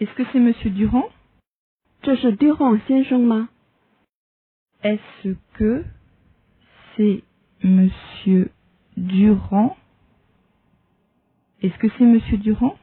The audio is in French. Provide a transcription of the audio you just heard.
Est-ce que c'est Monsieur Durand? Durand Est-ce que c'est Monsieur Durand? Est-ce que c'est Monsieur Durand?